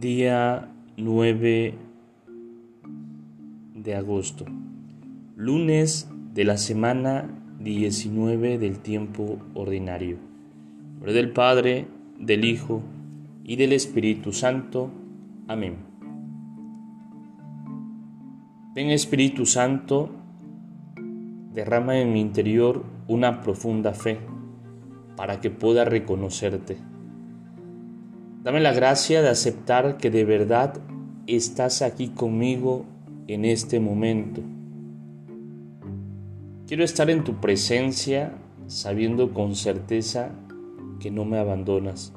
Día 9 de agosto, lunes de la semana 19 del tiempo ordinario. Nombre del Padre, del Hijo y del Espíritu Santo. Amén. Ven Espíritu Santo, derrama en mi interior una profunda fe para que pueda reconocerte Dame la gracia de aceptar que de verdad estás aquí conmigo en este momento. Quiero estar en tu presencia sabiendo con certeza que no me abandonas.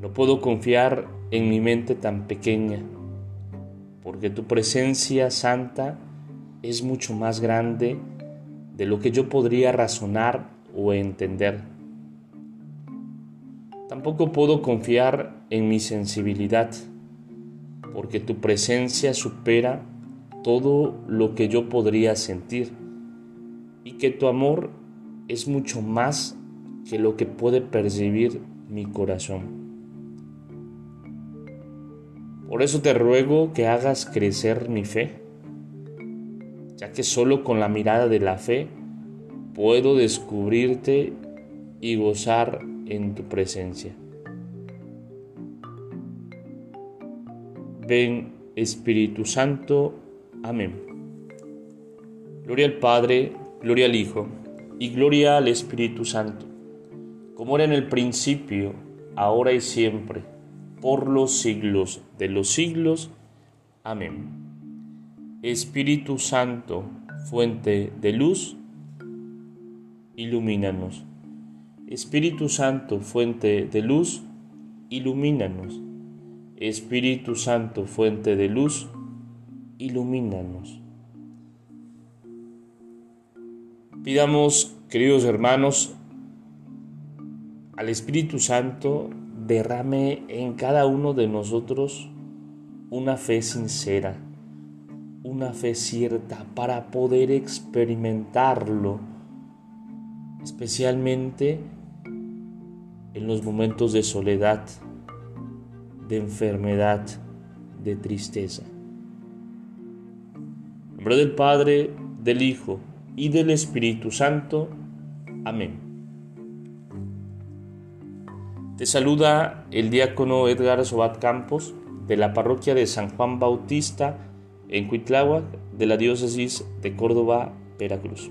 No puedo confiar en mi mente tan pequeña, porque tu presencia santa es mucho más grande de lo que yo podría razonar o entender. Tampoco puedo confiar en mi sensibilidad, porque tu presencia supera todo lo que yo podría sentir y que tu amor es mucho más que lo que puede percibir mi corazón. Por eso te ruego que hagas crecer mi fe, ya que solo con la mirada de la fe puedo descubrirte y gozar en tu presencia. Ven Espíritu Santo. Amén. Gloria al Padre, gloria al Hijo y gloria al Espíritu Santo, como era en el principio, ahora y siempre, por los siglos de los siglos. Amén. Espíritu Santo, fuente de luz, ilumínanos. Espíritu Santo, fuente de luz, ilumínanos. Espíritu Santo, fuente de luz, ilumínanos. Pidamos, queridos hermanos, al Espíritu Santo derrame en cada uno de nosotros una fe sincera, una fe cierta para poder experimentarlo, especialmente en los momentos de soledad, de enfermedad, de tristeza. En nombre del Padre, del Hijo y del Espíritu Santo. Amén. Te saluda el diácono Edgar Sobat Campos de la parroquia de San Juan Bautista en Cuitláhuac de la diócesis de Córdoba, Veracruz.